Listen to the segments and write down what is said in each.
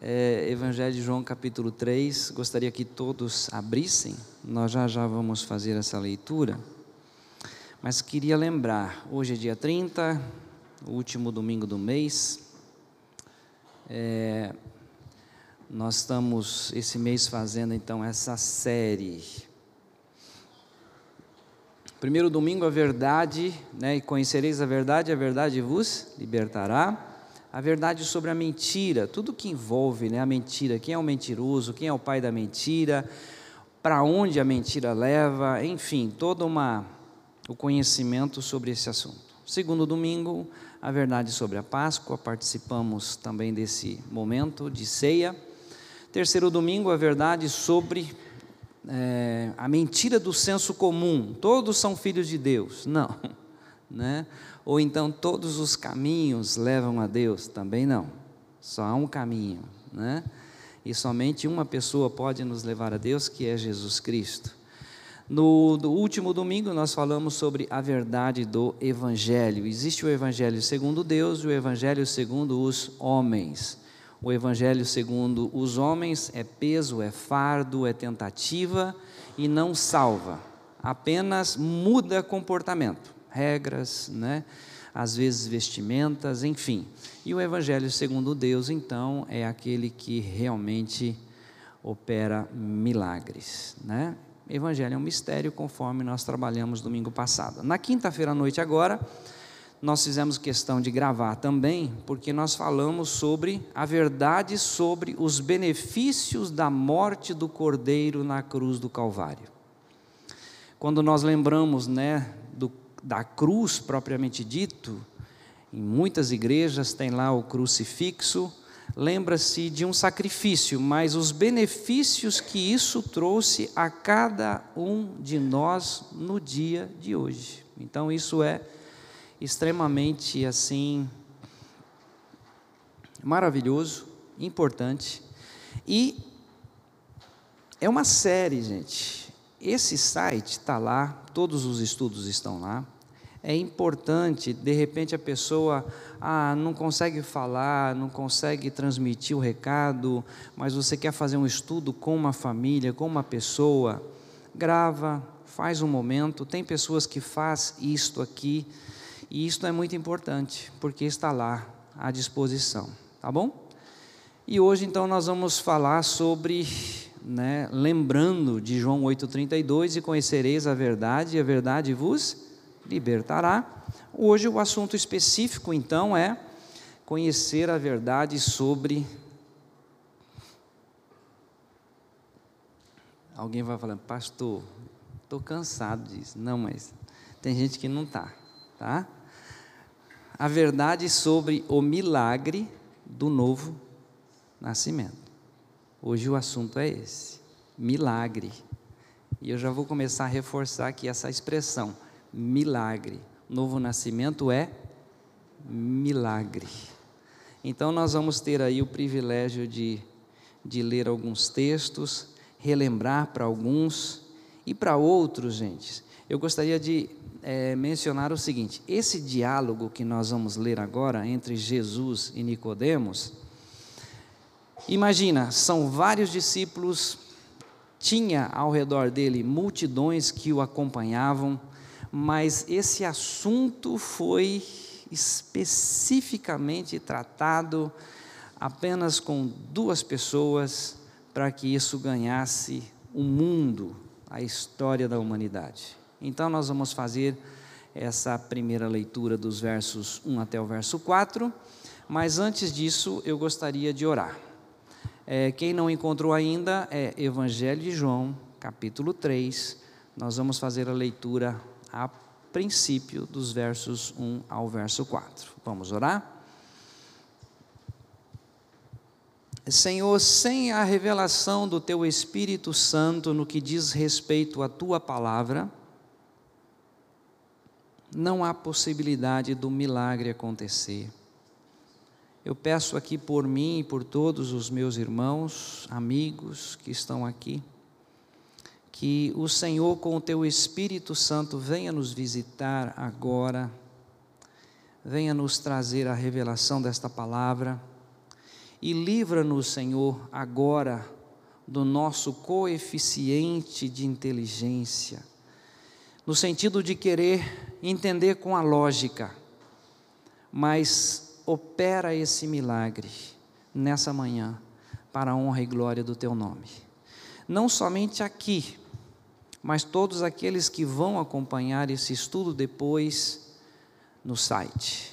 é, Evangelho de João, capítulo 3. Gostaria que todos abrissem, nós já já vamos fazer essa leitura. Mas queria lembrar, hoje é dia 30, o último domingo do mês. É, nós estamos esse mês fazendo então essa série. Primeiro domingo, a verdade, né? E conhecereis a verdade, a verdade vos libertará a verdade sobre a mentira, tudo que envolve né, a mentira, quem é o mentiroso, quem é o pai da mentira, para onde a mentira leva, enfim, todo uma, o conhecimento sobre esse assunto. Segundo domingo, a verdade sobre a Páscoa, participamos também desse momento de ceia. Terceiro domingo, a verdade sobre é, a mentira do senso comum, todos são filhos de Deus. Não, né? Ou então todos os caminhos levam a Deus? Também não. Só há um caminho, né? E somente uma pessoa pode nos levar a Deus, que é Jesus Cristo. No, no último domingo nós falamos sobre a verdade do Evangelho. Existe o Evangelho segundo Deus e o Evangelho segundo os homens. O Evangelho segundo os homens é peso, é fardo, é tentativa e não salva, apenas muda comportamento regras, né? às vezes vestimentas, enfim. E o Evangelho segundo Deus, então, é aquele que realmente opera milagres. Né? Evangelho é um mistério, conforme nós trabalhamos domingo passado. Na quinta-feira à noite, agora, nós fizemos questão de gravar também, porque nós falamos sobre a verdade sobre os benefícios da morte do Cordeiro na cruz do Calvário. Quando nós lembramos, né, do da cruz propriamente dito, em muitas igrejas tem lá o crucifixo, lembra-se de um sacrifício, mas os benefícios que isso trouxe a cada um de nós no dia de hoje. Então isso é extremamente assim maravilhoso, importante e é uma série, gente. Esse site está lá, todos os estudos estão lá. É importante, de repente a pessoa ah, não consegue falar, não consegue transmitir o recado, mas você quer fazer um estudo com uma família, com uma pessoa, grava, faz um momento. Tem pessoas que faz isto aqui, e isto é muito importante, porque está lá à disposição, tá bom? E hoje então nós vamos falar sobre né, lembrando de João 8,32, e conhecereis a verdade, e a verdade vos libertará. Hoje o assunto específico, então, é conhecer a verdade sobre. Alguém vai falando, pastor, estou cansado disso. Não, mas tem gente que não está, tá? A verdade sobre o milagre do novo nascimento. Hoje o assunto é esse: milagre. E eu já vou começar a reforçar aqui essa expressão: milagre. Novo nascimento é milagre. Então, nós vamos ter aí o privilégio de, de ler alguns textos, relembrar para alguns e para outros, gente. Eu gostaria de é, mencionar o seguinte: esse diálogo que nós vamos ler agora entre Jesus e Nicodemos Imagina, são vários discípulos, tinha ao redor dele multidões que o acompanhavam, mas esse assunto foi especificamente tratado apenas com duas pessoas para que isso ganhasse o mundo, a história da humanidade. Então nós vamos fazer essa primeira leitura dos versos 1 até o verso 4, mas antes disso eu gostaria de orar. É, quem não encontrou ainda é Evangelho de João, capítulo 3. Nós vamos fazer a leitura a princípio dos versos 1 ao verso 4. Vamos orar? Senhor, sem a revelação do Teu Espírito Santo no que diz respeito à Tua palavra, não há possibilidade do milagre acontecer. Eu peço aqui por mim e por todos os meus irmãos, amigos que estão aqui, que o Senhor, com o teu Espírito Santo, venha nos visitar agora, venha nos trazer a revelação desta palavra E livra-nos, Senhor, agora do nosso coeficiente de inteligência, no sentido de querer entender com a lógica, mas opera esse milagre nessa manhã, para a honra e glória do Teu nome. Não somente aqui, mas todos aqueles que vão acompanhar esse estudo depois no site.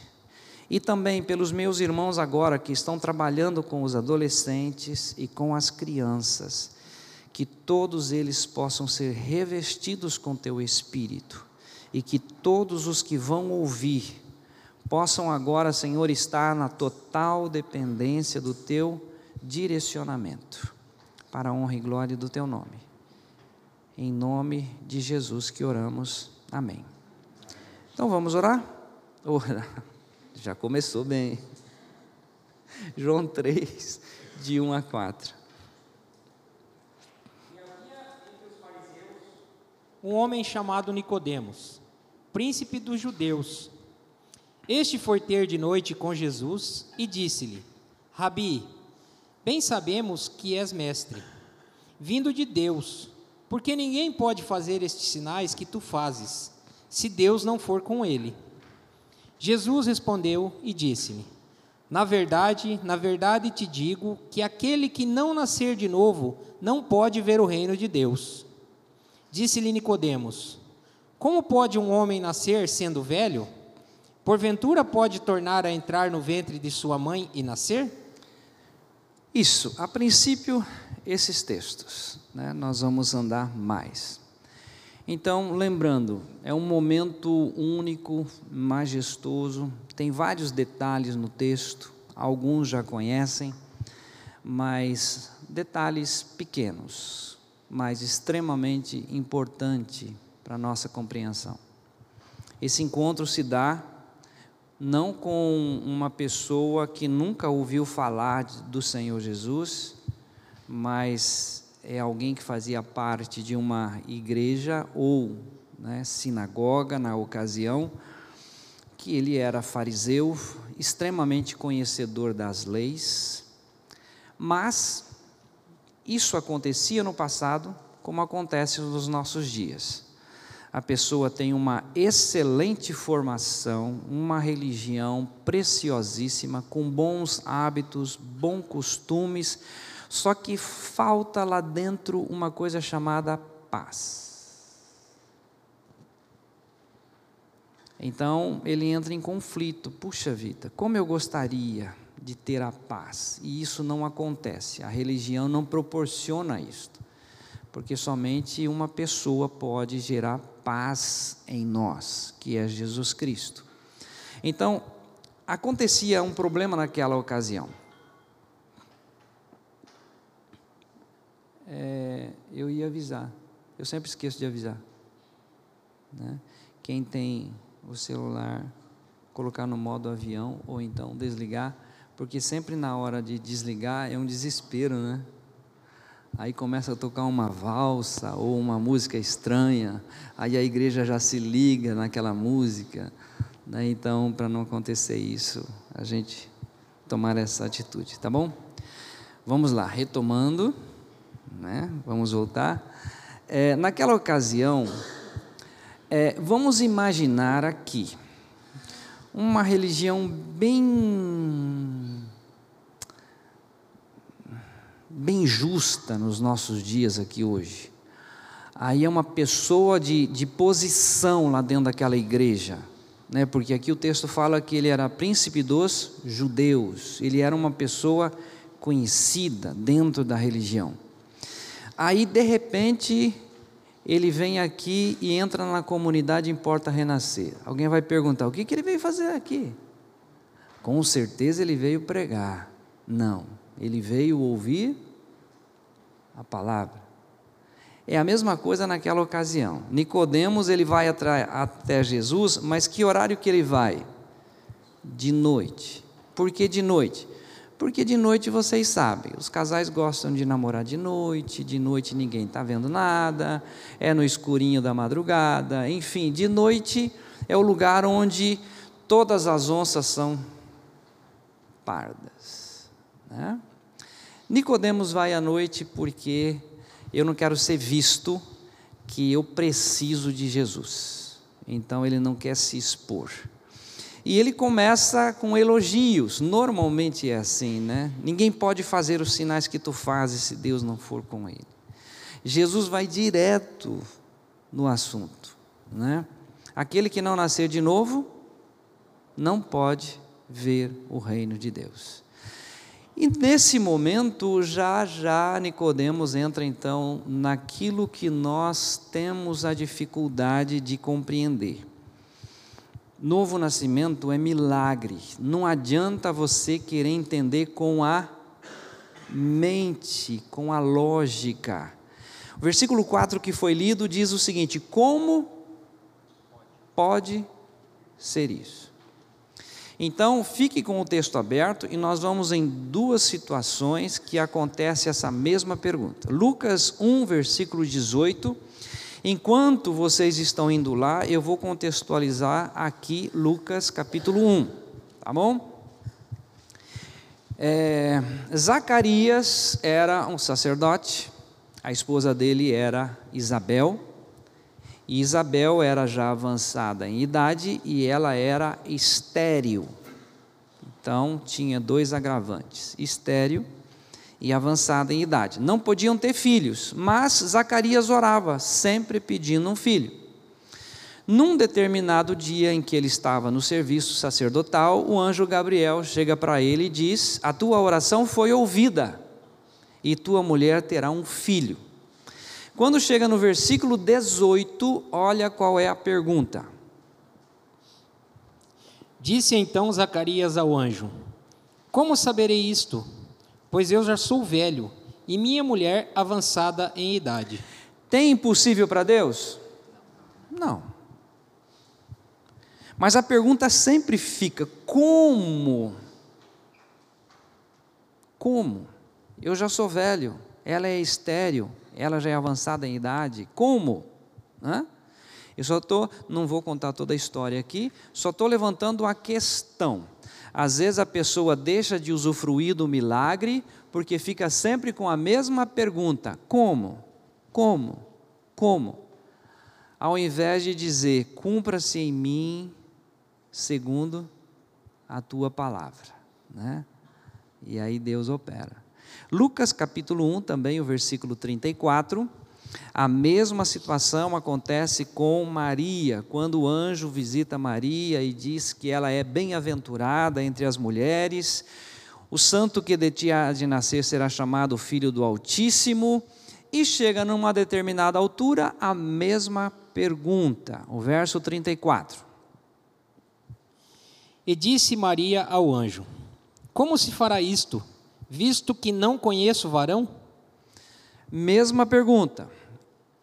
E também pelos meus irmãos agora que estão trabalhando com os adolescentes e com as crianças, que todos eles possam ser revestidos com teu espírito e que todos os que vão ouvir possam agora, Senhor, estar na total dependência do teu direcionamento, para a honra e glória do teu nome. Em nome de Jesus que oramos. Amém. Então vamos orar? Orar. Já começou bem. João 3, de 1 a 4. Um homem chamado Nicodemos, príncipe dos judeus. Este foi ter de noite com Jesus e disse-lhe: Rabi, bem sabemos que és mestre, vindo de Deus, porque ninguém pode fazer estes sinais que tu fazes, se Deus não for com ele. Jesus respondeu e disse-lhe: Na verdade, na verdade te digo que aquele que não nascer de novo não pode ver o reino de Deus. Disse-lhe Nicodemos: Como pode um homem nascer sendo velho? Porventura pode tornar a entrar no ventre de sua mãe e nascer? Isso, a princípio, esses textos, né, nós vamos andar mais. Então, lembrando, é um momento único, majestoso, tem vários detalhes no texto, alguns já conhecem, mas detalhes pequenos, mas extremamente importante para a nossa compreensão. Esse encontro se dá não com uma pessoa que nunca ouviu falar do Senhor Jesus, mas é alguém que fazia parte de uma igreja ou né, sinagoga na ocasião, que ele era fariseu, extremamente conhecedor das leis, mas isso acontecia no passado, como acontece nos nossos dias. A pessoa tem uma excelente formação, uma religião preciosíssima, com bons hábitos, bons costumes, só que falta lá dentro uma coisa chamada paz. Então ele entra em conflito. Puxa vida, como eu gostaria de ter a paz. E isso não acontece. A religião não proporciona isto. Porque somente uma pessoa pode gerar paz em nós, que é Jesus Cristo. Então, acontecia um problema naquela ocasião. é, eu ia avisar. Eu sempre esqueço de avisar. Né? Quem tem o celular, colocar no modo avião ou então desligar, porque sempre na hora de desligar é um desespero, né? Aí começa a tocar uma valsa ou uma música estranha, aí a igreja já se liga naquela música. Né? Então, para não acontecer isso, a gente tomar essa atitude, tá bom? Vamos lá, retomando né? Vamos voltar. É, naquela ocasião, é, vamos imaginar aqui uma religião bem bem justa nos nossos dias aqui hoje. Aí é uma pessoa de, de posição lá dentro daquela igreja, né? porque aqui o texto fala que ele era príncipe dos judeus, ele era uma pessoa conhecida dentro da religião. Aí, de repente, ele vem aqui e entra na comunidade Importa Renascer. Alguém vai perguntar: o que, que ele veio fazer aqui? Com certeza ele veio pregar. Não, ele veio ouvir a palavra. É a mesma coisa naquela ocasião. Nicodemos ele vai até Jesus, mas que horário que ele vai? De noite. Por que de noite? Porque de noite vocês sabem, os casais gostam de namorar de noite, de noite ninguém está vendo nada, é no escurinho da madrugada, enfim, de noite é o lugar onde todas as onças são pardas. Né? Nicodemos vai à noite porque eu não quero ser visto que eu preciso de Jesus. Então ele não quer se expor. E ele começa com elogios. Normalmente é assim, né? Ninguém pode fazer os sinais que tu fazes se Deus não for com ele. Jesus vai direto no assunto, né? Aquele que não nascer de novo não pode ver o reino de Deus. E nesse momento, já já Nicodemos entra então naquilo que nós temos a dificuldade de compreender. Novo nascimento é milagre. Não adianta você querer entender com a mente, com a lógica. O versículo 4 que foi lido diz o seguinte: Como pode ser isso? Então, fique com o texto aberto e nós vamos em duas situações que acontece essa mesma pergunta. Lucas 1, versículo 18. Enquanto vocês estão indo lá, eu vou contextualizar aqui Lucas capítulo 1, tá bom? É, Zacarias era um sacerdote, a esposa dele era Isabel, e Isabel era já avançada em idade e ela era estéril. Então tinha dois agravantes: estéril e avançada em idade. Não podiam ter filhos, mas Zacarias orava, sempre pedindo um filho. Num determinado dia em que ele estava no serviço sacerdotal, o anjo Gabriel chega para ele e diz: A tua oração foi ouvida, e tua mulher terá um filho. Quando chega no versículo 18, olha qual é a pergunta. Disse então Zacarias ao anjo: Como saberei isto? Pois eu já sou velho e minha mulher avançada em idade. Tem impossível para Deus? Não. Mas a pergunta sempre fica: como? Como? Eu já sou velho, ela é estéril, ela já é avançada em idade. Como? Hã? Eu só estou, não vou contar toda a história aqui, só estou levantando a questão. Às vezes a pessoa deixa de usufruir do milagre porque fica sempre com a mesma pergunta: como? Como? Como? Ao invés de dizer, cumpra-se em mim segundo a tua palavra. Né? E aí Deus opera. Lucas capítulo 1, também o versículo 34. A mesma situação acontece com Maria, quando o anjo visita Maria e diz que ela é bem-aventurada entre as mulheres. O santo que de ti há de nascer será chamado Filho do Altíssimo. E chega numa determinada altura a mesma pergunta, o verso 34. E disse Maria ao anjo: Como se fará isto? Visto que não conheço varão? Mesma pergunta.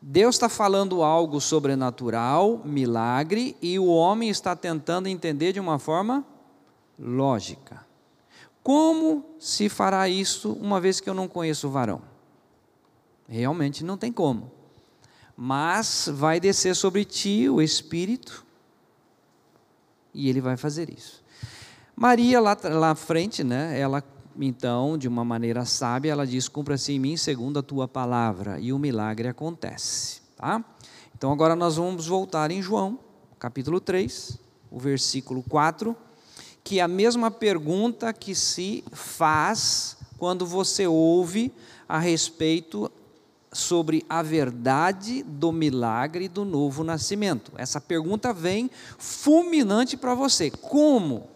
Deus está falando algo sobrenatural, milagre, e o homem está tentando entender de uma forma lógica. Como se fará isso uma vez que eu não conheço o varão? Realmente não tem como. Mas vai descer sobre ti o Espírito e ele vai fazer isso. Maria, lá, lá frente, né, ela então, de uma maneira sábia, ela diz: Cumpra-se em mim segundo a tua palavra, e o milagre acontece. Tá? Então, agora nós vamos voltar em João, capítulo 3, o versículo 4, que é a mesma pergunta que se faz quando você ouve a respeito sobre a verdade do milagre do novo nascimento. Essa pergunta vem fulminante para você: como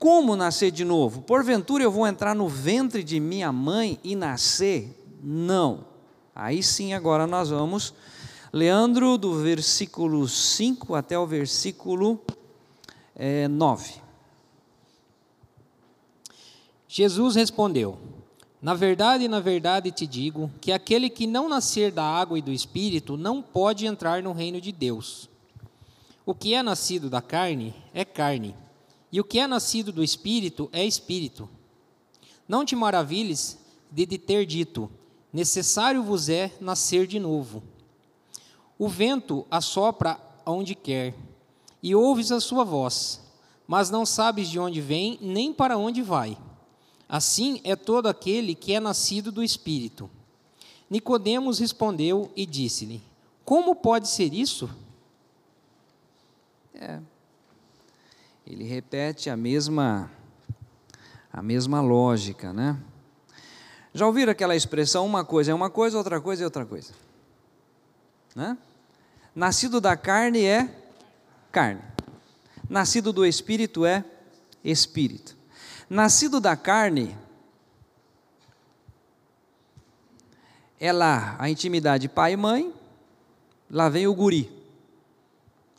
como nascer de novo? Porventura eu vou entrar no ventre de minha mãe e nascer? Não. Aí sim, agora nós vamos. Leandro, do versículo 5 até o versículo é, 9. Jesus respondeu: Na verdade, na verdade te digo que aquele que não nascer da água e do espírito não pode entrar no reino de Deus. O que é nascido da carne é carne e o que é nascido do Espírito é Espírito. Não te maravilhes de, ter dito: necessário vos é nascer de novo. O vento assopra onde quer, e ouves a sua voz, mas não sabes de onde vem nem para onde vai. Assim é todo aquele que é nascido do Espírito. Nicodemos respondeu e disse-lhe: Como pode ser isso? É. Ele repete a mesma a mesma lógica, né? Já ouviram aquela expressão uma coisa é uma coisa, outra coisa é outra coisa? Né? Nascido da carne é carne. Nascido do espírito é espírito. Nascido da carne é lá a intimidade pai e mãe, lá vem o guri,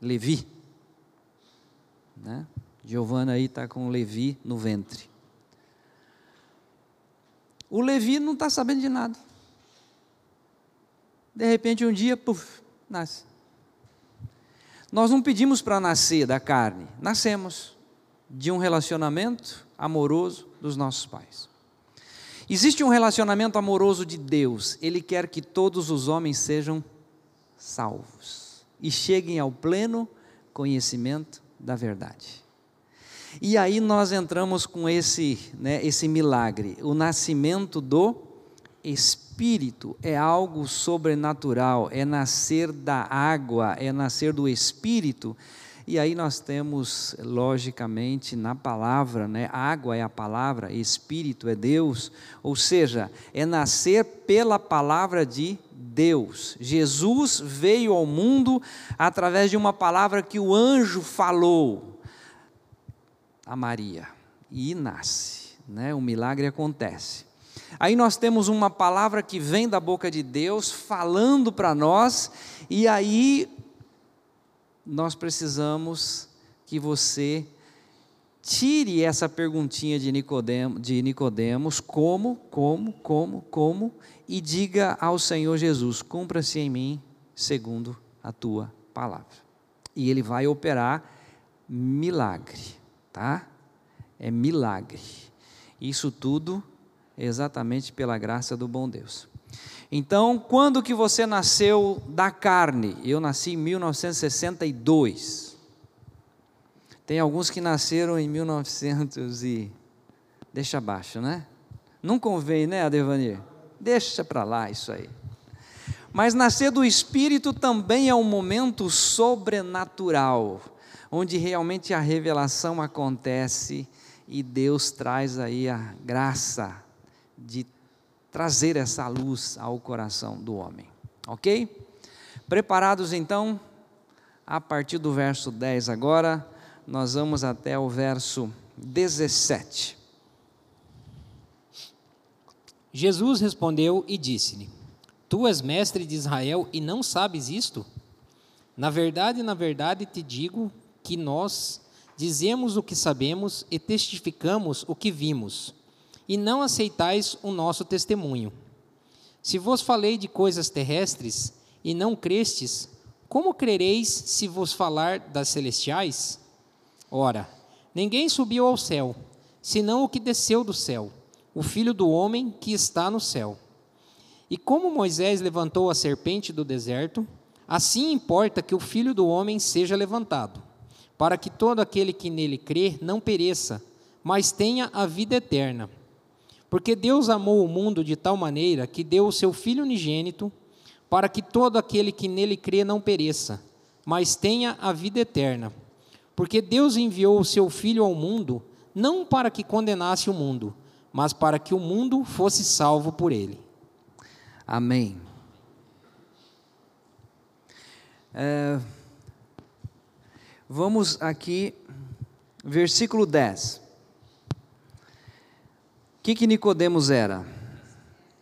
Levi. Né? Giovana aí está com Levi no ventre. O Levi não está sabendo de nada. De repente, um dia, puf, nasce. Nós não pedimos para nascer da carne, nascemos de um relacionamento amoroso dos nossos pais. Existe um relacionamento amoroso de Deus, Ele quer que todos os homens sejam salvos e cheguem ao pleno conhecimento da verdade. E aí nós entramos com esse, né, esse milagre, o nascimento do Espírito é algo sobrenatural, é nascer da água, é nascer do Espírito. E aí nós temos, logicamente, na palavra, né? Água é a palavra, Espírito é Deus, ou seja, é nascer pela palavra de Deus. Jesus veio ao mundo através de uma palavra que o anjo falou a Maria e nasce, né? O milagre acontece. Aí nós temos uma palavra que vem da boca de Deus falando para nós, e aí nós precisamos que você tire essa perguntinha de, Nicodemo, de Nicodemos, como, como, como, como, e diga ao Senhor Jesus: cumpra-se em mim segundo a tua palavra. E ele vai operar milagre, tá? É milagre. Isso tudo exatamente pela graça do bom Deus. Então, quando que você nasceu da carne? Eu nasci em 1962. Tem alguns que nasceram em 1900 e deixa abaixo, né? Não convém, né, Adevanir? Deixa para lá isso aí. Mas nascer do Espírito também é um momento sobrenatural, onde realmente a revelação acontece e Deus traz aí a graça de trazer essa luz ao coração do homem. Ok? Preparados então? A partir do verso 10 agora, nós vamos até o verso 17. Jesus respondeu e disse-lhe: Tu és mestre de Israel e não sabes isto? Na verdade, na verdade te digo que nós dizemos o que sabemos e testificamos o que vimos e não aceitais o nosso testemunho. Se vos falei de coisas terrestres e não crestes, como crereis se vos falar das celestiais? Ora, ninguém subiu ao céu, senão o que desceu do céu, o Filho do homem que está no céu. E como Moisés levantou a serpente do deserto, assim importa que o Filho do homem seja levantado, para que todo aquele que nele crê não pereça, mas tenha a vida eterna. Porque Deus amou o mundo de tal maneira que deu o seu Filho unigênito, para que todo aquele que nele crê não pereça, mas tenha a vida eterna. Porque Deus enviou o seu Filho ao mundo, não para que condenasse o mundo, mas para que o mundo fosse salvo por ele. Amém. É, vamos aqui, versículo 10. O que, que Nicodemos era?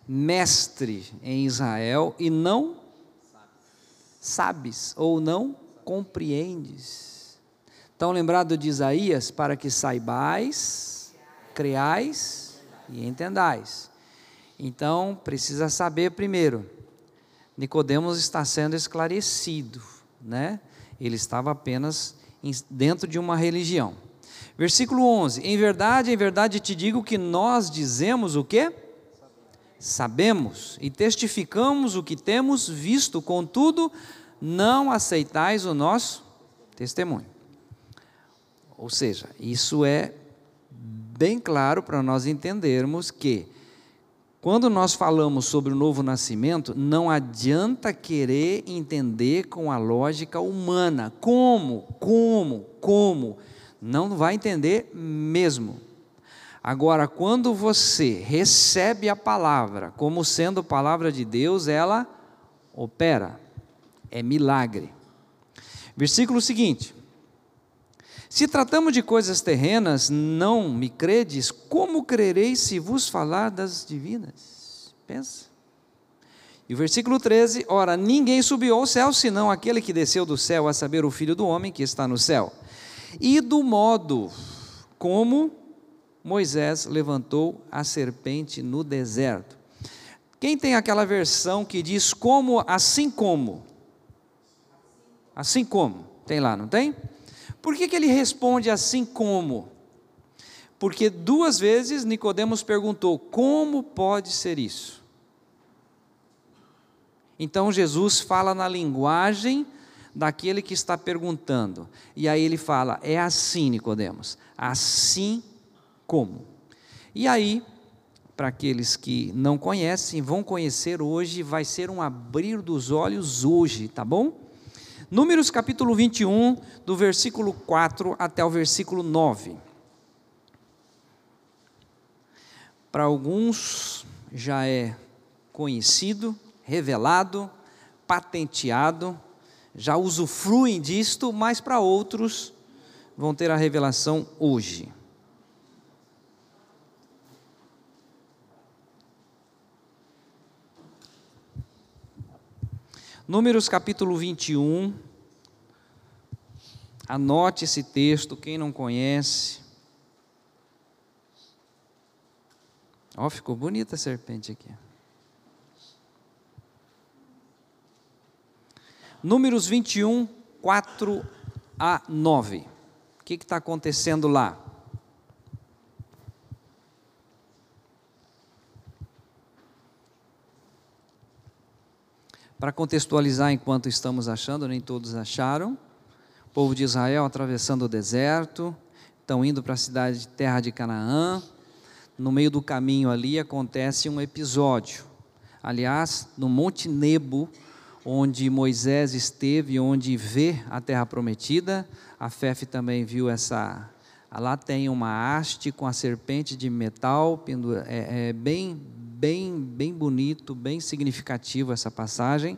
Mestre em Israel e não sabes ou não compreendes. Estão lembrado de Isaías? Para que saibais, creais e entendais. Então, precisa saber primeiro. Nicodemos está sendo esclarecido, né? Ele estava apenas dentro de uma religião. Versículo 11: Em verdade, em verdade te digo que nós dizemos o que? Sabemos e testificamos o que temos visto, contudo, não aceitais o nosso testemunho. Ou seja, isso é bem claro para nós entendermos que quando nós falamos sobre o novo nascimento, não adianta querer entender com a lógica humana. Como? Como? Como? Não vai entender mesmo. Agora, quando você recebe a palavra como sendo palavra de Deus, ela opera. É milagre. Versículo seguinte: Se tratamos de coisas terrenas, não me credes, como crereis se vos falar das divinas? Pensa. E o versículo 13: Ora, ninguém subiu ao céu senão aquele que desceu do céu, a saber, o Filho do homem que está no céu. E do modo como Moisés levantou a serpente no deserto. Quem tem aquela versão que diz como, assim como? Assim como. Tem lá, não tem? Por que, que ele responde assim como? Porque duas vezes Nicodemos perguntou: como pode ser isso? Então Jesus fala na linguagem daquele que está perguntando. E aí ele fala: é assim, Nicodemos, assim como. E aí, para aqueles que não conhecem, vão conhecer hoje, vai ser um abrir dos olhos hoje, tá bom? Números capítulo 21, do versículo 4 até o versículo 9. Para alguns já é conhecido, revelado, patenteado, já usufruem disto, mas para outros vão ter a revelação hoje. Números capítulo 21. Anote esse texto, quem não conhece. Ó, oh, ficou bonita a serpente aqui. Números 21, 4 a 9. O que está acontecendo lá? Para contextualizar, enquanto estamos achando, nem todos acharam. O povo de Israel atravessando o deserto, estão indo para a cidade de terra de Canaã. No meio do caminho ali acontece um episódio. Aliás, no Monte Nebo, onde Moisés esteve, onde vê a terra prometida, a Fefe também viu essa. Lá tem uma haste com a serpente de metal, é, é bem, bem, bem bonito, bem significativo essa passagem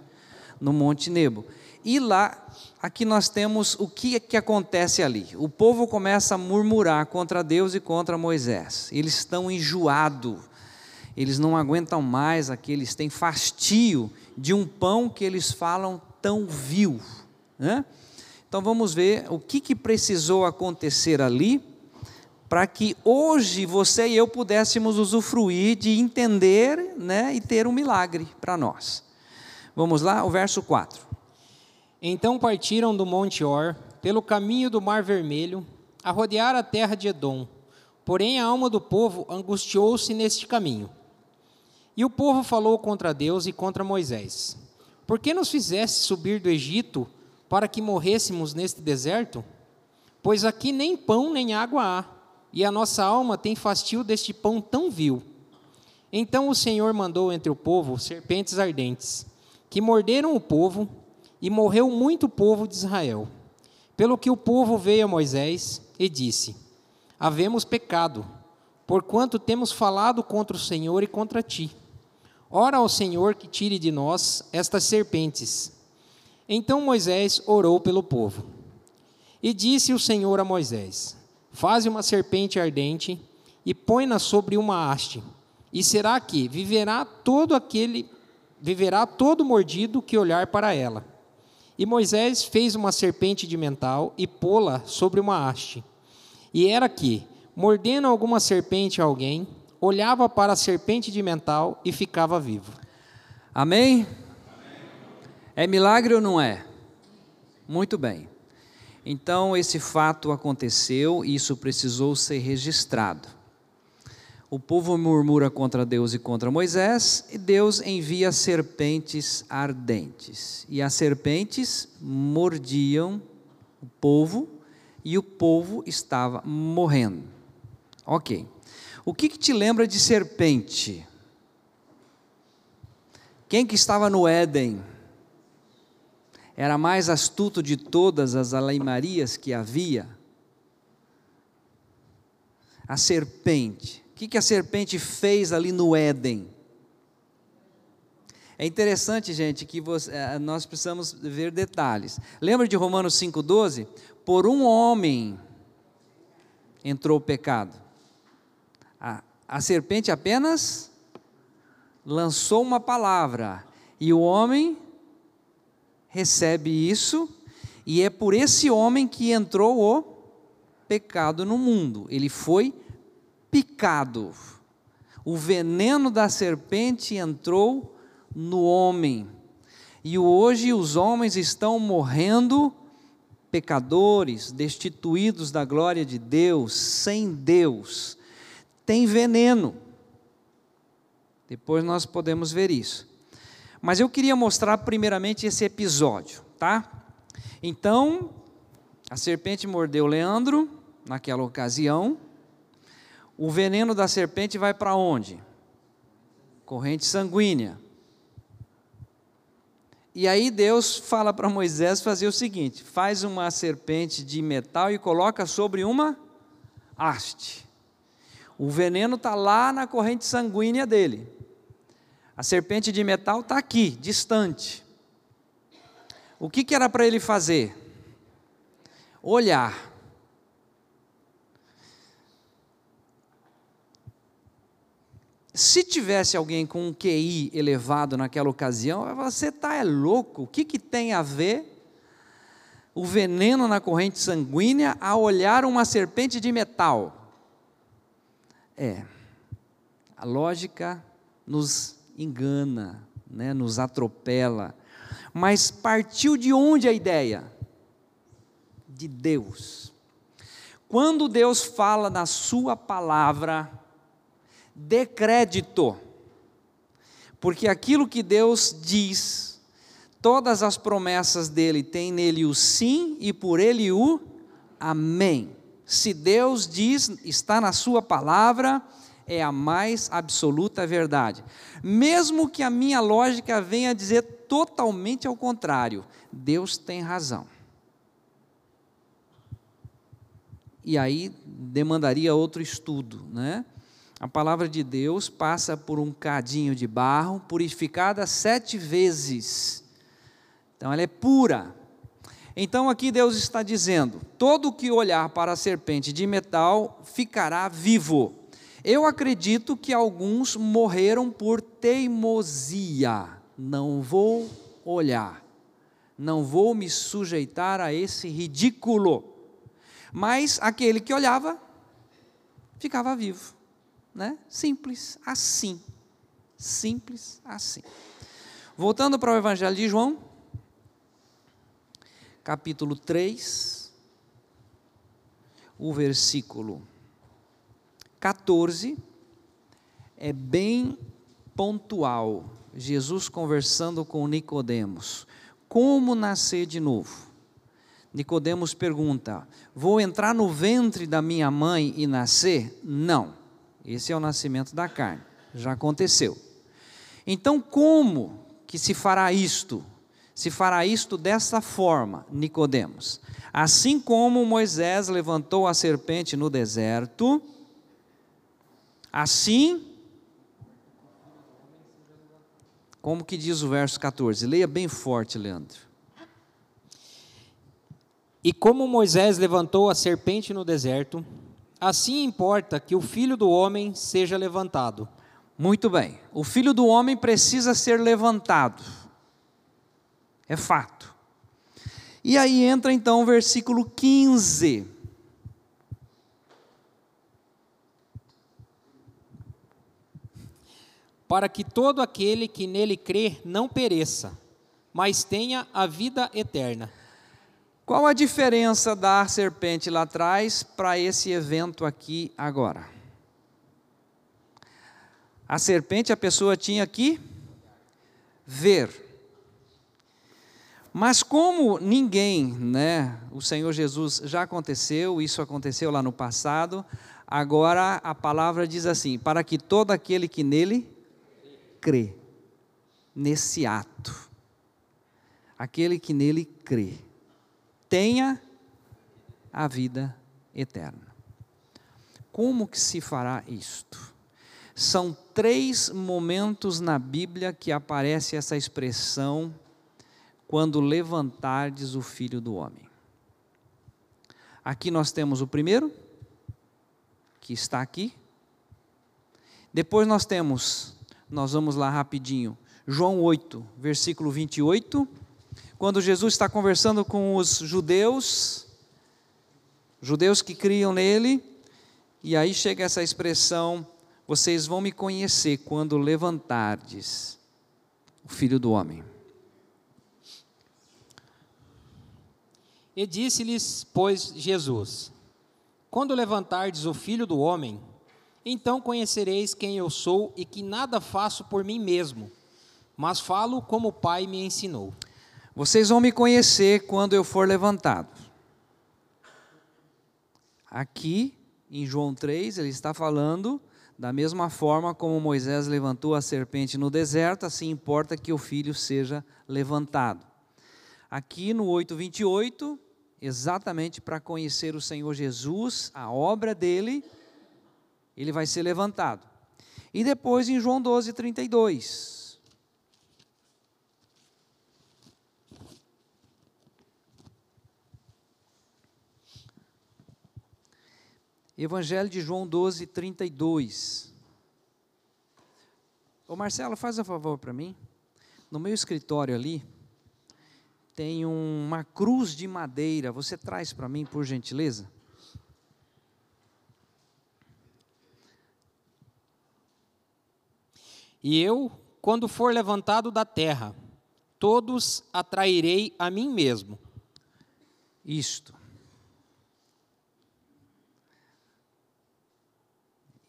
no Monte Nebo. E lá, aqui nós temos o que, que acontece ali. O povo começa a murmurar contra Deus e contra Moisés. Eles estão enjoados, eles não aguentam mais aqueles, têm fastio de um pão que eles falam tão vil. Né? Então vamos ver o que, que precisou acontecer ali para que hoje você e eu pudéssemos usufruir de entender né, e ter um milagre para nós. Vamos lá, o verso 4. Então partiram do Monte Or, pelo caminho do Mar Vermelho, a rodear a terra de Edom. Porém, a alma do povo angustiou-se neste caminho. E o povo falou contra Deus e contra Moisés: Por que nos fizeste subir do Egito para que morrêssemos neste deserto? Pois aqui nem pão nem água há e a nossa alma tem fastio deste pão tão vil. Então o Senhor mandou entre o povo serpentes ardentes, que morderam o povo, e morreu muito povo de Israel. Pelo que o povo veio a Moisés e disse: Havemos pecado, porquanto temos falado contra o Senhor e contra ti. Ora ao Senhor que tire de nós estas serpentes. Então Moisés orou pelo povo. E disse o Senhor a Moisés: Faze uma serpente ardente e põe-na sobre uma haste. E será que viverá todo aquele viverá todo mordido que olhar para ela. E Moisés fez uma serpente de mental e pô-la sobre uma haste. E era que, mordendo alguma serpente a alguém, olhava para a serpente de mental e ficava vivo. Amém? Amém? É milagre ou não é? Muito bem. Então, esse fato aconteceu e isso precisou ser registrado. O povo murmura contra Deus e contra Moisés, e Deus envia serpentes ardentes. E as serpentes mordiam o povo e o povo estava morrendo. Ok. O que, que te lembra de serpente? Quem que estava no Éden? Era mais astuto de todas as aleimarias que havia? A serpente. O que, que a serpente fez ali no Éden? É interessante, gente, que você, eh, nós precisamos ver detalhes. Lembra de Romanos 5,12? Por um homem entrou o pecado. A, a serpente apenas lançou uma palavra e o homem recebe isso, e é por esse homem que entrou o pecado no mundo. Ele foi picado. O veneno da serpente entrou no homem. E hoje os homens estão morrendo pecadores, destituídos da glória de Deus, sem Deus. Tem veneno. Depois nós podemos ver isso. Mas eu queria mostrar primeiramente esse episódio, tá? Então, a serpente mordeu Leandro naquela ocasião. O veneno da serpente vai para onde? Corrente sanguínea. E aí Deus fala para Moisés fazer o seguinte: faz uma serpente de metal e coloca sobre uma haste. O veneno está lá na corrente sanguínea dele. A serpente de metal está aqui, distante. O que, que era para ele fazer? Olhar. Se tivesse alguém com um QI elevado naquela ocasião, você está é louco, o que, que tem a ver o veneno na corrente sanguínea a olhar uma serpente de metal? É, a lógica nos engana, né, nos atropela. Mas partiu de onde a ideia? De Deus. Quando Deus fala na Sua palavra, dê crédito, porque aquilo que Deus diz, todas as promessas dele têm nele o sim e por ele o amém. Se Deus diz, está na Sua palavra, é a mais absoluta verdade. Mesmo que a minha lógica venha dizer totalmente ao contrário, Deus tem razão. E aí demandaria outro estudo, né? A palavra de Deus passa por um cadinho de barro, purificada sete vezes. Então ela é pura. Então aqui Deus está dizendo: todo que olhar para a serpente de metal ficará vivo. Eu acredito que alguns morreram por teimosia. Não vou olhar, não vou me sujeitar a esse ridículo. Mas aquele que olhava ficava vivo né? Simples assim. Simples assim. Voltando para o Evangelho de João, capítulo 3, o versículo 14, é bem pontual. Jesus conversando com Nicodemos. Como nascer de novo? Nicodemos pergunta: Vou entrar no ventre da minha mãe e nascer? Não. Esse é o nascimento da carne. Já aconteceu. Então, como que se fará isto? Se fará isto dessa forma, Nicodemos. Assim como Moisés levantou a serpente no deserto, assim como que diz o verso 14? Leia bem forte, Leandro. E como Moisés levantou a serpente no deserto, Assim importa que o filho do homem seja levantado. Muito bem. O filho do homem precisa ser levantado. É fato. E aí entra então o versículo 15. Para que todo aquele que nele crê não pereça, mas tenha a vida eterna. Qual a diferença da serpente lá atrás para esse evento aqui agora? A serpente a pessoa tinha que ver. Mas como ninguém, né, o Senhor Jesus já aconteceu, isso aconteceu lá no passado, agora a palavra diz assim: para que todo aquele que nele crê, nesse ato, aquele que nele crê, tenha a vida eterna. Como que se fará isto? São três momentos na Bíblia que aparece essa expressão quando levantardes o filho do homem. Aqui nós temos o primeiro, que está aqui. Depois nós temos, nós vamos lá rapidinho, João 8, versículo 28, quando Jesus está conversando com os judeus, judeus que criam nele, e aí chega essa expressão: vocês vão me conhecer quando levantardes o filho do homem. E disse-lhes, pois, Jesus: Quando levantardes o filho do homem, então conhecereis quem eu sou e que nada faço por mim mesmo, mas falo como o Pai me ensinou. Vocês vão me conhecer quando eu for levantado. Aqui em João 3, ele está falando da mesma forma como Moisés levantou a serpente no deserto, assim importa que o filho seja levantado. Aqui no 8:28, exatamente para conhecer o Senhor Jesus, a obra dele, ele vai ser levantado. E depois em João 12:32, Evangelho de João 12, 32. Ô Marcelo, faz um favor para mim. No meu escritório ali, tem uma cruz de madeira. Você traz para mim, por gentileza? E eu, quando for levantado da terra, todos atrairei a mim mesmo. Isto.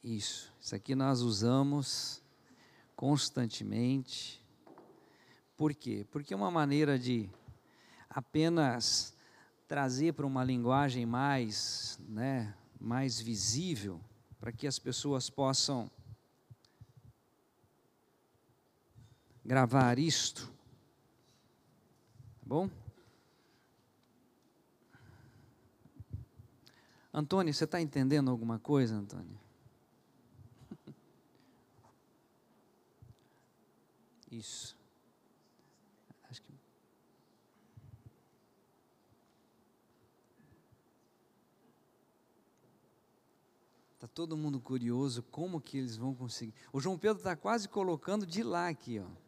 Isso. Isso aqui nós usamos constantemente. Por quê? Porque é uma maneira de apenas trazer para uma linguagem mais, né, mais visível, para que as pessoas possam gravar isto. Tá bom? Antônio, você está entendendo alguma coisa, Antônio? Isso. Acho que. Está todo mundo curioso como que eles vão conseguir. O João Pedro está quase colocando de lá aqui, ó.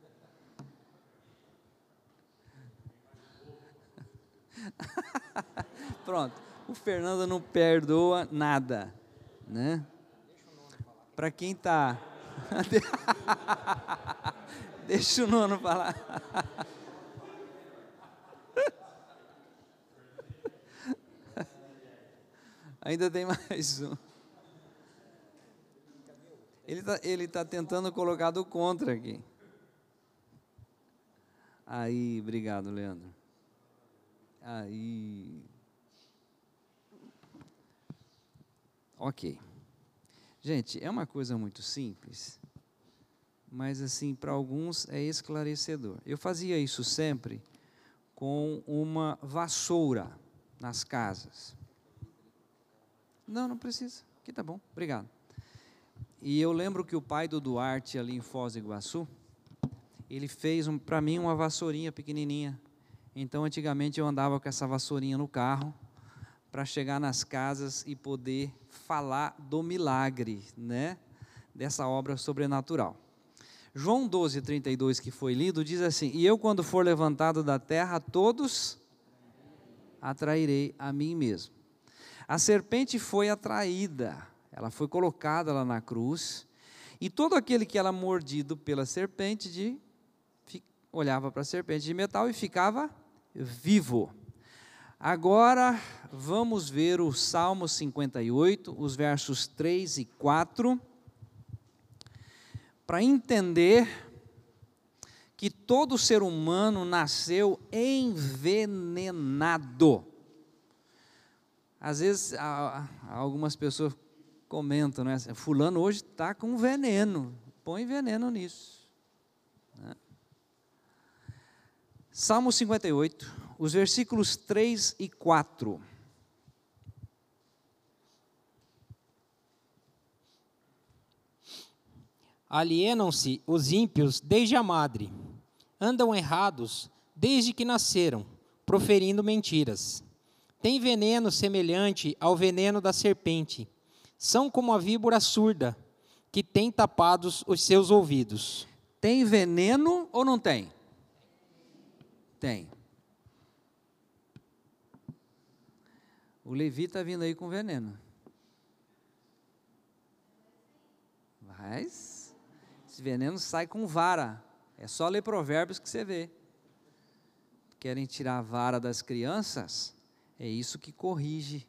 Pronto. O Fernando não perdoa nada, né? Para quem está Deixa o nono falar. Ainda tem mais um. Ele está ele tá tentando colocar do contra aqui. Aí, obrigado, Leandro. Aí. Ok. Gente, é uma coisa muito simples mas assim, para alguns é esclarecedor. Eu fazia isso sempre com uma vassoura nas casas. Não, não precisa. Aqui tá bom. Obrigado. E eu lembro que o pai do Duarte ali em Foz do Iguaçu, ele fez um, para mim uma vassourinha pequenininha. Então, antigamente eu andava com essa vassourinha no carro para chegar nas casas e poder falar do milagre, né? Dessa obra sobrenatural. João 12, 32, que foi lido, diz assim: E eu, quando for levantado da terra, todos atrairei a mim mesmo. A serpente foi atraída, ela foi colocada lá na cruz, e todo aquele que era mordido pela serpente, de, olhava para a serpente de metal e ficava vivo. Agora vamos ver o Salmo 58, os versos 3 e 4 para entender que todo ser humano nasceu envenenado. Às vezes, algumas pessoas comentam, né? Fulano hoje está com veneno, põe veneno nisso. Né? Salmo 58, os versículos 3 e 4. Alienam-se os ímpios desde a madre, andam errados desde que nasceram, proferindo mentiras. Tem veneno semelhante ao veneno da serpente. São como a víbora surda, que tem tapados os seus ouvidos. Tem veneno ou não tem? Tem. O Levi está vindo aí com veneno. Mas esse veneno sai com vara. É só ler provérbios que você vê. Querem tirar a vara das crianças? É isso que corrige.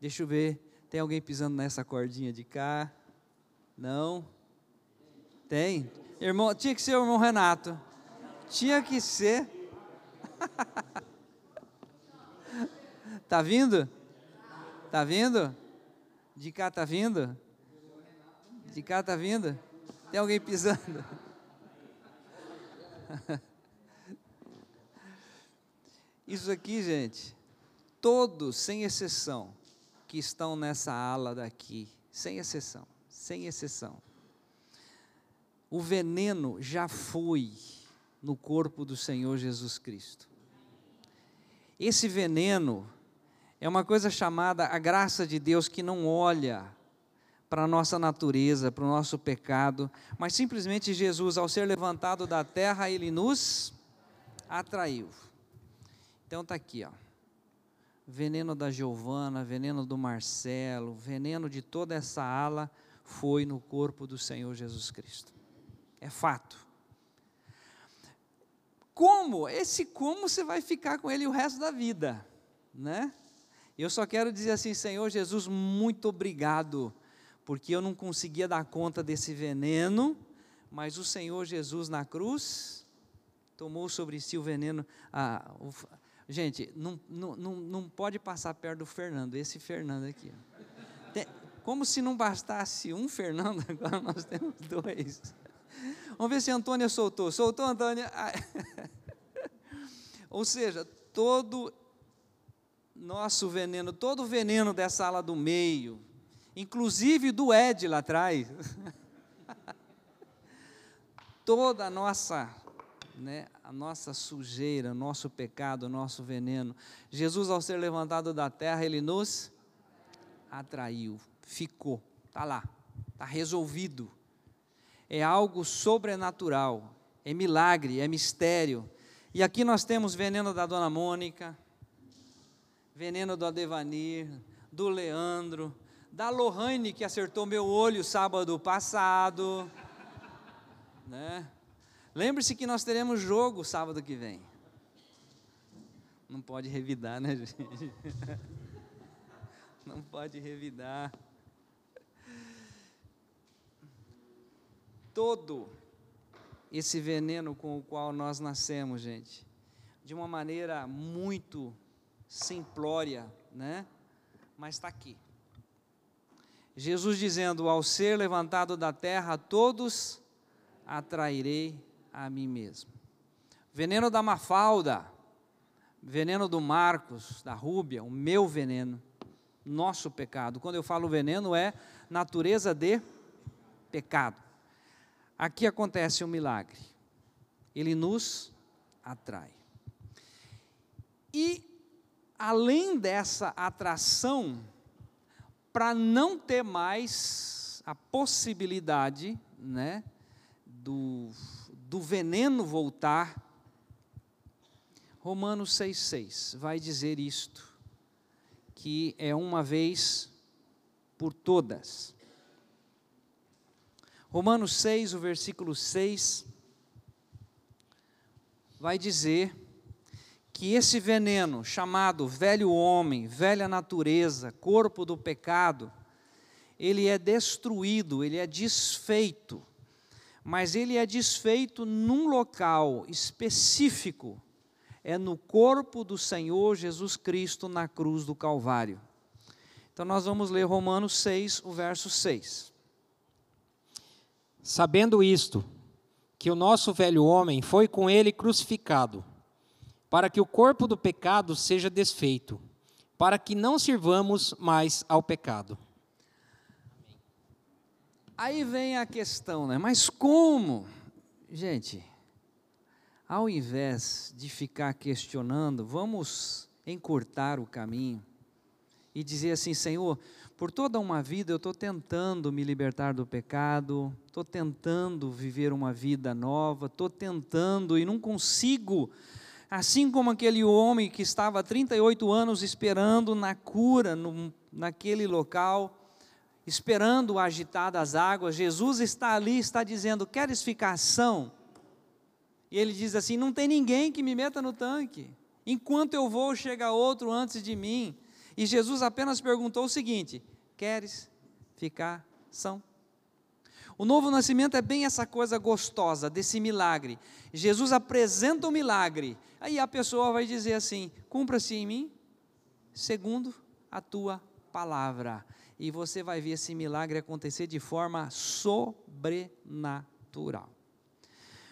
Deixa eu ver. Tem alguém pisando nessa cordinha de cá? Não? Tem? Irmão, tinha que ser o irmão Renato. Tinha que ser. tá vindo? Tá vindo? De cá tá vindo? De cá tá vindo? Tem alguém pisando? Isso aqui, gente, todos, sem exceção, que estão nessa ala daqui, sem exceção, sem exceção. O veneno já foi no corpo do Senhor Jesus Cristo. Esse veneno é uma coisa chamada a graça de Deus que não olha para a nossa natureza, para o nosso pecado, mas simplesmente Jesus, ao ser levantado da terra, ele nos atraiu. Então está aqui, ó. Veneno da Giovana, veneno do Marcelo, veneno de toda essa ala foi no corpo do Senhor Jesus Cristo. É fato. Como? Esse como você vai ficar com ele o resto da vida, né? Eu só quero dizer assim, Senhor Jesus, muito obrigado porque eu não conseguia dar conta desse veneno, mas o Senhor Jesus na cruz tomou sobre si o veneno. Ah, o, gente, não, não, não pode passar perto do Fernando, esse Fernando aqui. Tem, como se não bastasse um Fernando, agora nós temos dois. Vamos ver se a Antônia soltou. Soltou, Antônia? Ou seja, todo nosso veneno, todo o veneno dessa ala do meio, inclusive do Ed lá atrás. Toda a nossa, né, a nossa sujeira, nosso pecado, nosso veneno. Jesus, ao ser levantado da terra, ele nos atraiu, ficou, está lá, está resolvido. É algo sobrenatural, é milagre, é mistério. E aqui nós temos veneno da Dona Mônica, veneno do Adevanir, do Leandro, da Lohane que acertou meu olho sábado passado. Né? Lembre-se que nós teremos jogo sábado que vem. Não pode revidar, né, gente? Não pode revidar. Todo esse veneno com o qual nós nascemos, gente, de uma maneira muito simplória, né? Mas está aqui. Jesus dizendo: Ao ser levantado da terra, todos atrairei a mim mesmo. Veneno da Mafalda, veneno do Marcos, da Rúbia, o meu veneno, nosso pecado. Quando eu falo veneno, é natureza de pecado. Aqui acontece um milagre. Ele nos atrai. E, além dessa atração, para não ter mais a possibilidade né, do, do veneno voltar, Romanos 6,6 vai dizer isto, que é uma vez por todas. Romanos 6, o versículo 6, vai dizer que esse veneno, chamado velho homem, velha natureza, corpo do pecado, ele é destruído, ele é desfeito, mas ele é desfeito num local específico, é no corpo do Senhor Jesus Cristo na cruz do Calvário. Então nós vamos ler Romanos 6, o verso 6. Sabendo isto, que o nosso velho homem foi com ele crucificado, para que o corpo do pecado seja desfeito, para que não sirvamos mais ao pecado. Aí vem a questão, né? Mas como? Gente, ao invés de ficar questionando, vamos encurtar o caminho e dizer assim: Senhor, por toda uma vida eu estou tentando me libertar do pecado, estou tentando viver uma vida nova, estou tentando e não consigo. Assim como aquele homem que estava há 38 anos esperando na cura, no, naquele local, esperando agitar das águas, Jesus está ali, está dizendo: Queres ficar são? E ele diz assim: Não tem ninguém que me meta no tanque. Enquanto eu vou, chega outro antes de mim. E Jesus apenas perguntou o seguinte: Queres ficar são? O novo nascimento é bem essa coisa gostosa desse milagre. Jesus apresenta o milagre, aí a pessoa vai dizer assim: Cumpra-se em mim, segundo a tua palavra. E você vai ver esse milagre acontecer de forma sobrenatural.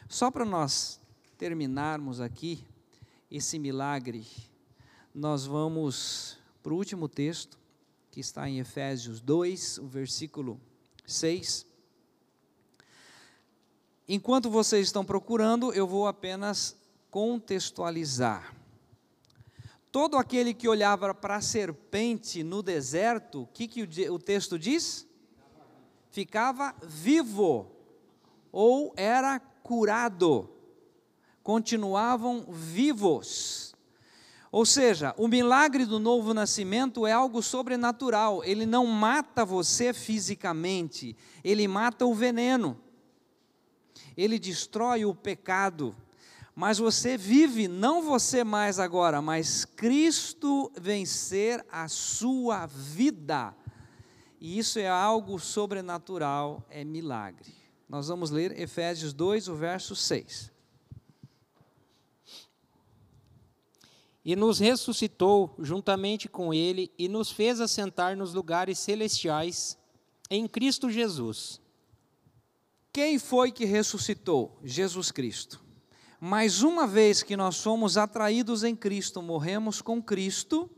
Só para nós terminarmos aqui esse milagre, nós vamos para o último texto, que está em Efésios 2, o versículo 6. Enquanto vocês estão procurando, eu vou apenas contextualizar. Todo aquele que olhava para a serpente no deserto, o que, que o, o texto diz? Ficava vivo, ou era curado, continuavam vivos. Ou seja, o milagre do novo nascimento é algo sobrenatural, ele não mata você fisicamente, ele mata o veneno, ele destrói o pecado, mas você vive, não você mais agora, mas Cristo vencer a sua vida. E isso é algo sobrenatural, é milagre. Nós vamos ler Efésios 2, o verso 6. E nos ressuscitou juntamente com Ele e nos fez assentar nos lugares celestiais em Cristo Jesus. Quem foi que ressuscitou? Jesus Cristo. Mas uma vez que nós somos atraídos em Cristo, morremos com Cristo,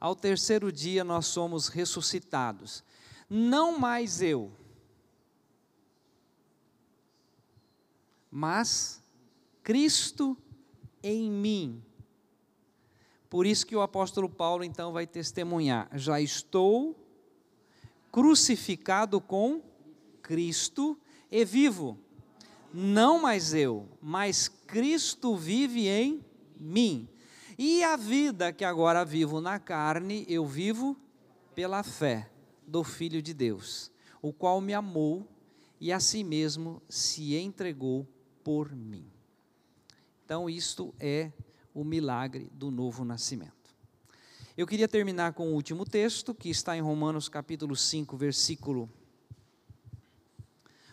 ao terceiro dia nós somos ressuscitados. Não mais eu, mas Cristo em mim por isso que o apóstolo Paulo então vai testemunhar: já estou crucificado com Cristo e vivo. Não mais eu, mas Cristo vive em mim. E a vida que agora vivo na carne, eu vivo pela fé do Filho de Deus, o qual me amou e a si mesmo se entregou por mim. Então, isto é o milagre do novo nascimento. Eu queria terminar com o último texto, que está em Romanos capítulo 5, versículo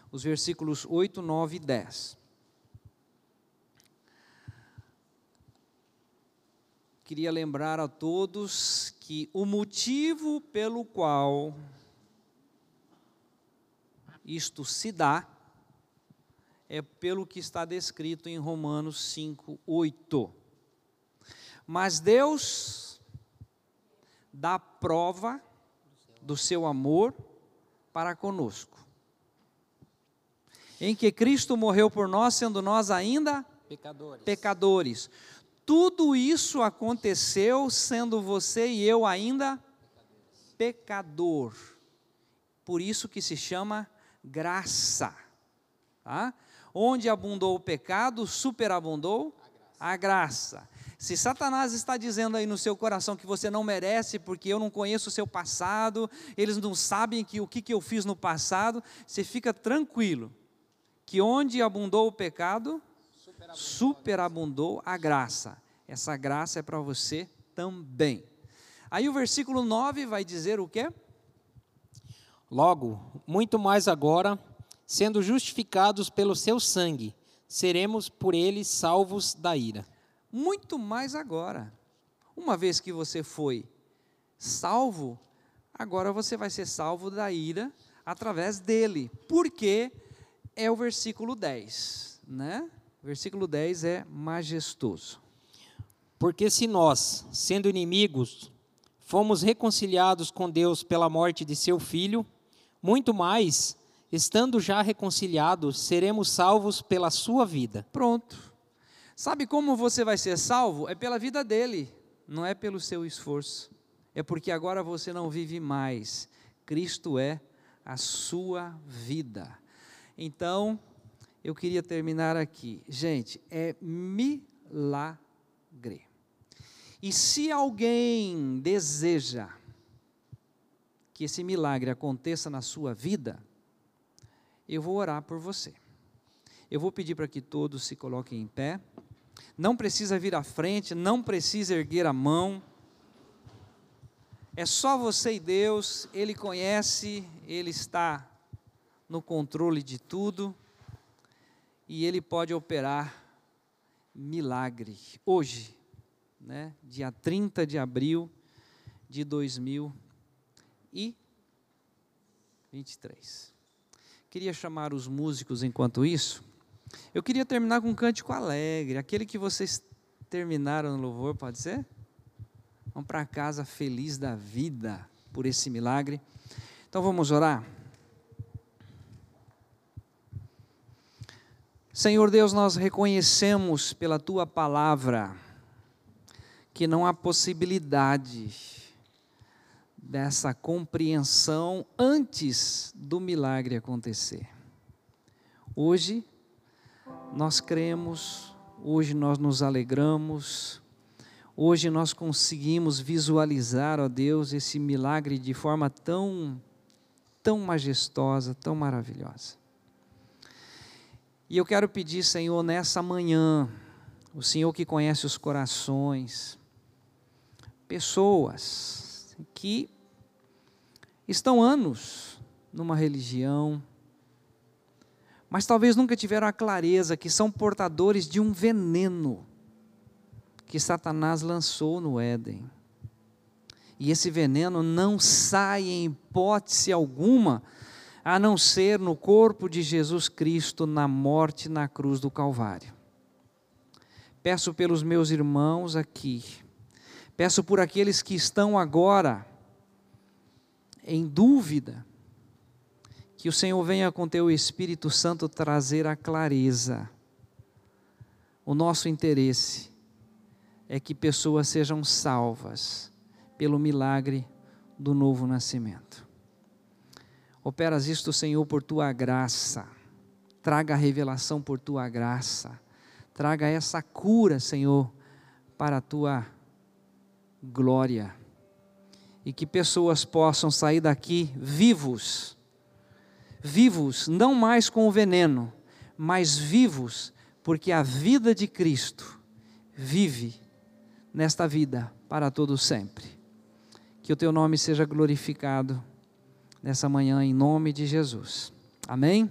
os versículos 8, 9 e 10. Queria lembrar a todos que o motivo pelo qual isto se dá é pelo que está descrito em Romanos 5, 8. Mas Deus dá prova do seu amor para conosco. Em que Cristo morreu por nós, sendo nós ainda pecadores. pecadores. Tudo isso aconteceu sendo você e eu ainda pecador. Por isso que se chama graça. Tá? Onde abundou o pecado, superabundou a graça. A graça. Se Satanás está dizendo aí no seu coração que você não merece porque eu não conheço o seu passado, eles não sabem que o que, que eu fiz no passado, você fica tranquilo que onde abundou o pecado, superabundou, superabundou a graça. Essa graça é para você também. Aí o versículo 9 vai dizer o quê? Logo, muito mais agora, sendo justificados pelo seu sangue, seremos por ele salvos da ira. Muito mais agora. Uma vez que você foi salvo, agora você vai ser salvo da ira através dele. Porque é o versículo 10, né? O versículo 10 é majestoso. Porque se nós, sendo inimigos, fomos reconciliados com Deus pela morte de seu filho, muito mais estando já reconciliados, seremos salvos pela sua vida. Pronto. Sabe como você vai ser salvo? É pela vida dele, não é pelo seu esforço. É porque agora você não vive mais. Cristo é a sua vida. Então, eu queria terminar aqui. Gente, é milagre. E se alguém deseja que esse milagre aconteça na sua vida, eu vou orar por você. Eu vou pedir para que todos se coloquem em pé. Não precisa vir à frente, não precisa erguer a mão. É só você e Deus, Ele conhece, Ele está no controle de tudo e Ele pode operar milagre. Hoje, né, dia 30 de abril de 2023 queria chamar os músicos enquanto isso. Eu queria terminar com um cântico alegre, aquele que vocês terminaram no louvor, pode ser? Vamos para casa feliz da vida por esse milagre. Então vamos orar. Senhor Deus, nós reconhecemos pela tua palavra que não há possibilidade dessa compreensão antes do milagre acontecer. Hoje, nós cremos, hoje nós nos alegramos, hoje nós conseguimos visualizar, ó Deus, esse milagre de forma tão, tão majestosa, tão maravilhosa. E eu quero pedir, Senhor, nessa manhã, o Senhor que conhece os corações, pessoas que estão anos numa religião, mas talvez nunca tiveram a clareza que são portadores de um veneno que Satanás lançou no Éden. E esse veneno não sai em hipótese alguma, a não ser no corpo de Jesus Cristo na morte na cruz do Calvário. Peço pelos meus irmãos aqui, peço por aqueles que estão agora em dúvida, que o Senhor venha com teu Espírito Santo trazer a clareza. O nosso interesse é que pessoas sejam salvas pelo milagre do novo nascimento. Operas isto, Senhor, por tua graça. Traga a revelação por tua graça. Traga essa cura, Senhor, para a tua glória e que pessoas possam sair daqui vivos, vivos, não mais com o veneno, mas vivos, porque a vida de Cristo vive nesta vida para todo sempre. Que o teu nome seja glorificado nessa manhã em nome de Jesus. Amém.